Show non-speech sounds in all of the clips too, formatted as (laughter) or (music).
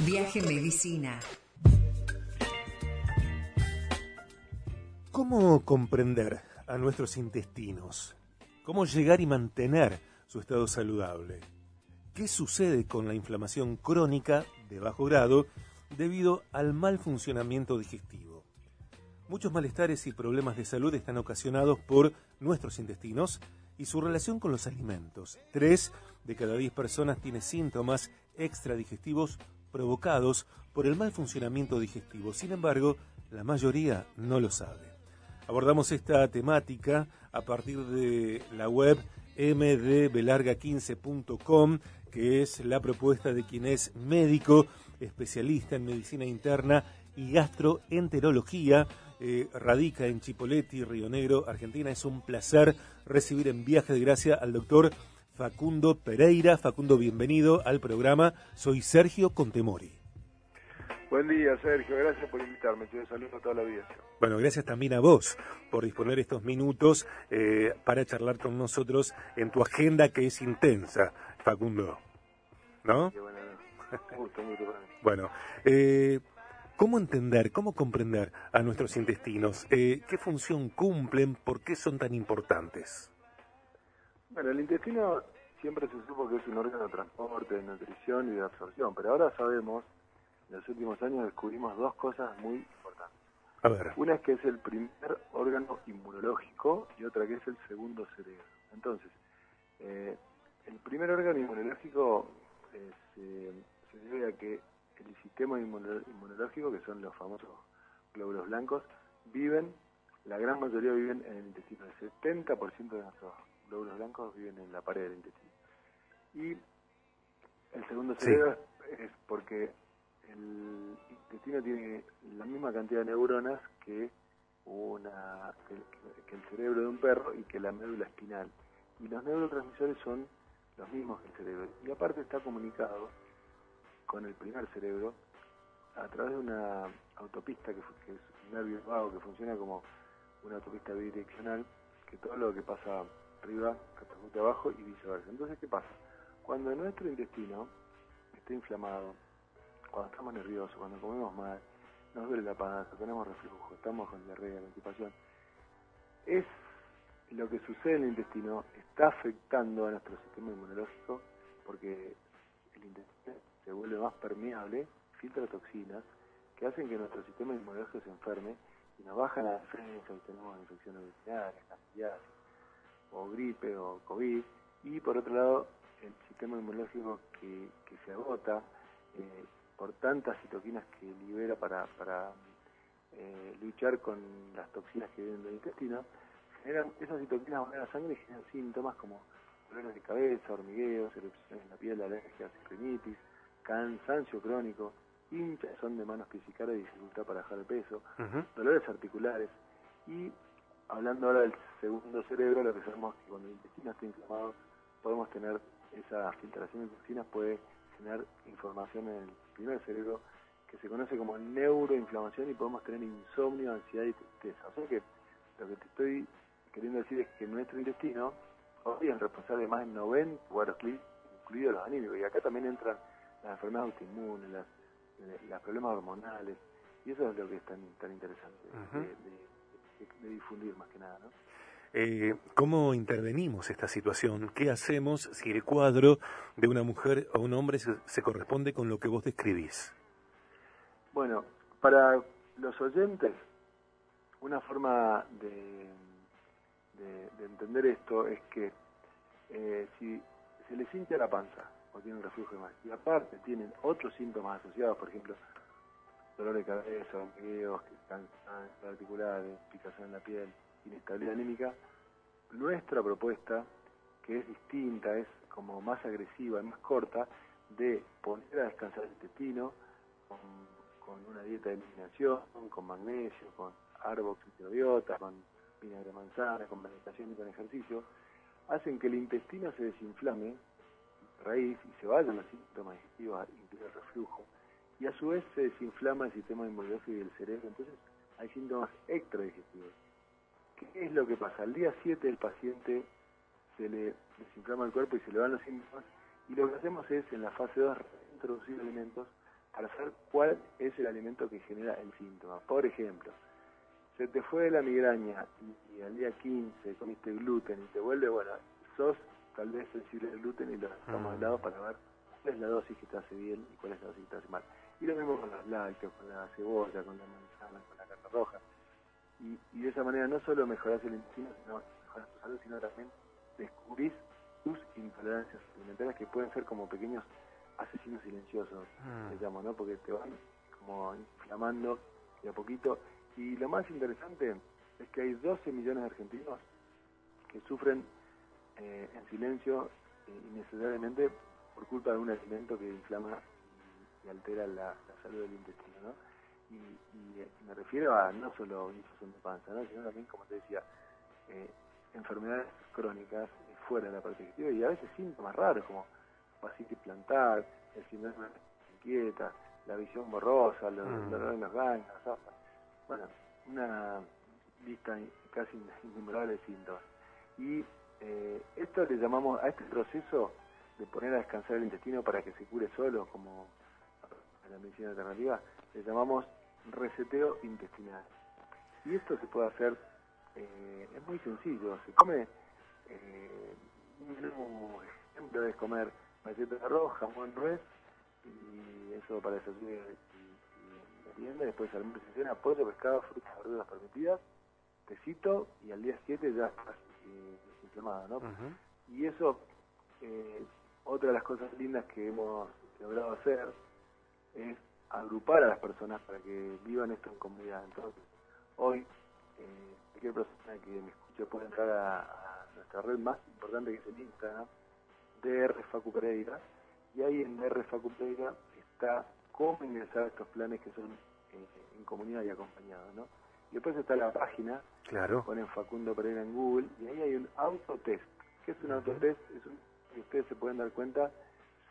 Viaje Medicina. ¿Cómo comprender a nuestros intestinos? ¿Cómo llegar y mantener su estado saludable? ¿Qué sucede con la inflamación crónica de bajo grado debido al mal funcionamiento digestivo? Muchos malestares y problemas de salud están ocasionados por nuestros intestinos y su relación con los alimentos. Tres de cada diez personas tiene síntomas extradigestivos provocados por el mal funcionamiento digestivo. Sin embargo, la mayoría no lo sabe. Abordamos esta temática a partir de la web mdbelarga15.com, que es la propuesta de quien es médico, especialista en medicina interna y gastroenterología. Eh, radica en Chipoleti, Río Negro, Argentina. Es un placer recibir en Viaje de Gracia al doctor Facundo Pereira. Facundo, bienvenido al programa. Soy Sergio Contemori. Buen día, Sergio. Gracias por invitarme. Te saludo a toda la vida. Bueno, gracias también a vos por disponer estos minutos eh, para charlar con nosotros en tu agenda que es intensa, Facundo. ¿No? bueno, gusto, (laughs) bueno eh, ¿cómo entender, cómo comprender a nuestros intestinos? Eh, ¿Qué función cumplen? ¿Por qué son tan importantes? Bueno, el intestino siempre se supo que es un órgano de transporte, de nutrición y de absorción, pero ahora sabemos, en los últimos años descubrimos dos cosas muy importantes. A ver. Una es que es el primer órgano inmunológico y otra que es el segundo cerebro. Entonces, eh, el primer órgano inmunológico eh, se, debe a que el sistema inmunológico, que son los famosos glóbulos blancos, viven, la gran mayoría viven en el intestino. El 70% de nuestros glóbulos blancos viven en la pared del intestino. Y el segundo cerebro es porque el intestino tiene la misma cantidad de neuronas que una que, el cerebro de un perro y que la médula espinal. Y los neurotransmisores son los mismos que el cerebro. Y aparte está comunicado con el primer cerebro a través de una autopista que, que es un nervio vago que funciona como una autopista bidireccional, que todo lo que pasa arriba repercute abajo y viceversa. Entonces, ¿qué pasa? Cuando nuestro intestino está inflamado, cuando estamos nerviosos, cuando comemos mal, nos duele la panza, tenemos reflujo, estamos con diarrea, constipación, es lo que sucede en el intestino, está afectando a nuestro sistema inmunológico porque el intestino se vuelve más permeable, filtra toxinas que hacen que nuestro sistema inmunológico se enferme y nos baja la defensa y tenemos infecciones urinarias, candidiasis, o gripe o COVID, y por otro lado el sistema inmunológico que, se agota eh, por tantas citoquinas que libera para, para eh, luchar con las toxinas que vienen del intestino, generan, esas citoquinas van a la sangre y generan síntomas como dolores de cabeza, hormigueos, erupciones en la piel, alergias, rinitis, cansancio crónico, hinchazón de manos que y dificultad para bajar el peso, dolores articulares y hablando ahora del segundo cerebro, lo que sabemos es que cuando el intestino está inflamado, podemos tener esa filtración de toxinas, puede generar información en el primer cerebro que se conoce como neuroinflamación y podemos tener insomnio, ansiedad y tristeza. O sea que lo que te estoy queriendo decir es que nuestro intestino hoy es responsable de más de 90 cuadros incluidos los anímicos, y acá también entran las enfermedades autoinmunes, los problemas hormonales, y eso es lo que es tan, tan interesante de, difundir más que nada. ¿no? Eh, ¿Cómo intervenimos esta situación? ¿Qué hacemos si el cuadro de una mujer o un hombre se, corresponde con lo que vos describís? Bueno, para los oyentes, una forma de, de, entender esto es que eh, si se les hincha la panza o tienen reflujo más, y aparte tienen otros síntomas asociados, por ejemplo, dolor de cabeza, hormigueos, cansancio articulares, picación en la piel, inestabilidad anímica, nuestra propuesta, que es distinta, es como más agresiva, más corta, de poner a descansar el intestino con, una dieta de eliminación, con magnesio, con arbox microbiota, con vinagre de manzana, con meditación y con ejercicio, hacen que el intestino se desinflame, raíz, y se vayan los síntomas digestivos, incluido el reflujo, y a su vez se desinflama el sistema inmunológico y el cerebro, entonces hay síntomas extradigestivos. ¿Qué es lo que pasa? Al día 7 el paciente se le desinflama el cuerpo y se le van los síntomas y lo que hacemos es en la fase 2 introducir alimentos para saber cuál es el alimento que genera el síntoma. Por ejemplo, se te fue la migraña y, al día 15 comiste gluten y te vuelve, bueno, sos tal vez sensible al gluten y lo dejamos de mm. lado para ver cuál es la dosis que te hace bien y cuál es la dosis que te hace mal. Y lo mismo con los lácteos, con la cebolla, con la manzana, con la carne roja. Y, y de esa manera no solo mejorás el intestino, sino mejoras tu salud, sino también descubrís tus intolerancias alimentarias que pueden ser como pequeños asesinos silenciosos, mm. llamo, ¿no? Porque te van como inflamando de a poquito. Y lo más interesante es que hay 12 millones de argentinos que sufren eh, en silencio eh, innecesariamente por culpa de un alimento que inflama y, altera la, salud del intestino, ¿no? Y, eh, me refiero a no solo infección de panza, ¿no? sino también, como te decía, enfermedades crónicas fuera de la parte digestiva y a veces síntomas raros como fascitis plantar, el síndrome inquieta, la visión borrosa, los mm. dolores en los ganglios, bueno, una lista casi innumerable de síntomas. Y eh, esto le llamamos a este proceso de poner a descansar el intestino para que se cure solo, como en la medicina alternativa, le llamamos reseteo intestinal. Y esto se puede hacer, eh, es muy sencillo, se come, eh, un ejemplo es comer maceta roja, jamón res, y eso para desayuno y, merienda, después almuerzo y cena, pollo, pescado, frutas, verduras permitidas, tecito, y al día 7 ya estás eh, desinflamado, ¿no? Y eso, eh, otra de las cosas lindas que hemos logrado hacer es agrupar a las personas para que vivan esto en comunidad. Entonces, hoy, eh, cualquier persona que me escuche puede entrar a, a nuestra red más importante que es el Instagram, DR Facu Pereira, y ahí en DR Facu Pereira está cómo ingresar a estos planes que son eh, en comunidad y acompañados, ¿no? Y después está la página, claro. ponen Facundo Pereira en Google, y ahí hay un autotest. ¿Qué es un autotest? Es un, que ustedes se pueden dar cuenta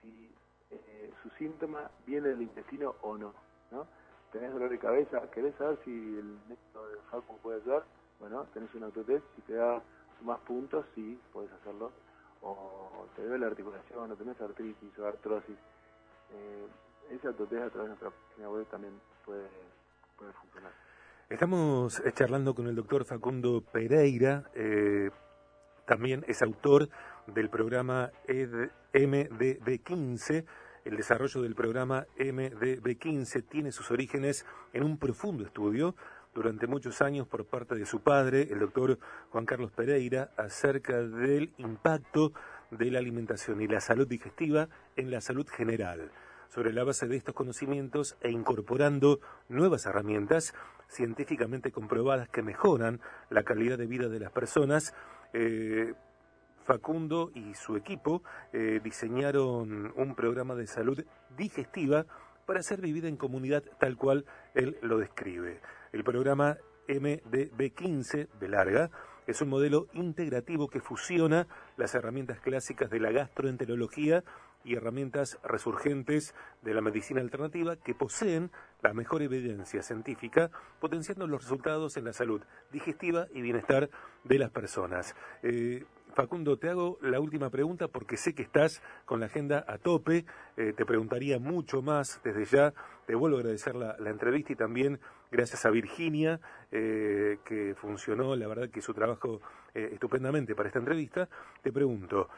si eh, su síntoma viene del intestino o no, ¿no? Tenés dolor de cabeza, querés saber si el método de Facu puede ayudar, bueno, tenés un autotest, si te da más puntos, sí, puedes hacerlo o te duele la articulación, o tenés artritis o artrosis, eh, ese autotest a través de nuestra página web también puede, funcionar. Estamos eh, charlando con el doctor Facundo Pereira, eh, también es autor del programa MDB15. El desarrollo del programa MDB15 tiene sus orígenes en un profundo estudio durante muchos años por parte de su padre, el doctor Juan Carlos Pereira, acerca del impacto de la alimentación y la salud digestiva en la salud general. Sobre la base de estos conocimientos e incorporando nuevas herramientas científicamente comprobadas que mejoran la calidad de vida de las personas, eh, Facundo y su equipo eh, diseñaron un programa de salud digestiva para ser vivida en comunidad tal cual él lo describe. El programa MDB15 de larga es un modelo integrativo que fusiona las herramientas clásicas de la gastroenterología y herramientas resurgentes de la medicina alternativa que poseen la mejor evidencia científica, potenciando los resultados en la salud digestiva y bienestar de las personas. Eh, Facundo, te hago la última pregunta porque sé que estás con la agenda a tope. Eh, te preguntaría mucho más desde ya. Te vuelvo a agradecer la, entrevista y también gracias a Virginia, eh, que funcionó, la verdad que su trabajo eh, estupendamente para esta entrevista. Te pregunto,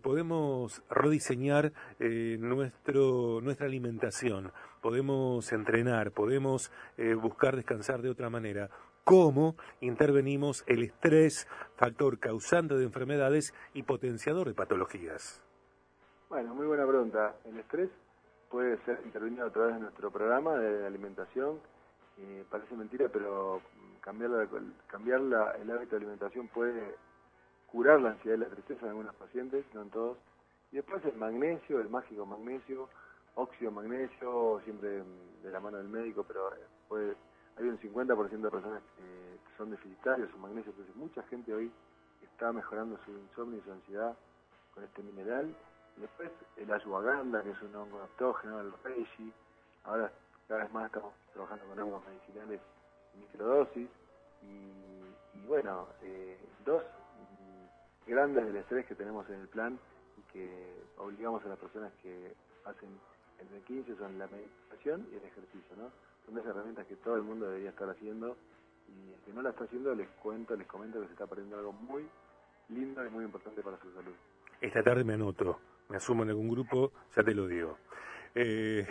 ¿podemos rediseñar nuestro, nuestra alimentación? ¿Podemos entrenar? ¿Podemos buscar descansar de otra manera? Cómo intervenimos el estrés, factor causante de enfermedades y potenciador de patologías. Bueno, muy buena pregunta. El estrés puede ser intervenido a través de nuestro programa de alimentación. Eh, parece mentira, pero cambiar, la, cambiar la, el hábito de alimentación puede curar la ansiedad y la tristeza en algunos pacientes, no en todos. Y después el magnesio, el mágico magnesio, óxido magnesio, siempre de la mano del médico, pero puede hay un 50% de personas que son deficitarios en magnesio, entonces mucha gente hoy está mejorando su insomnio y su ansiedad con este mineral. Después el ashwagandha, que es un hongo adaptógeno, el reishi. Ahora cada vez más estamos trabajando con hongos medicinales microdosis. Y, bueno, eh, dos grandes del estrés que tenemos en el plan y que obligamos a las personas que hacen el de 15 son la meditación y el ejercicio, ¿no? Son las herramientas que todo el mundo debería estar haciendo y el que no la está haciendo les cuento, les comento que se está perdiendo algo muy lindo y muy importante para su salud. Esta tarde me anoto, me asumo en algún grupo, ya te lo digo. Eh...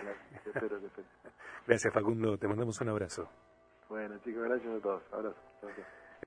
espero, (laughs) Gracias Facundo, te mandamos un abrazo. Bueno chicos, gracias a todos. Abrazo.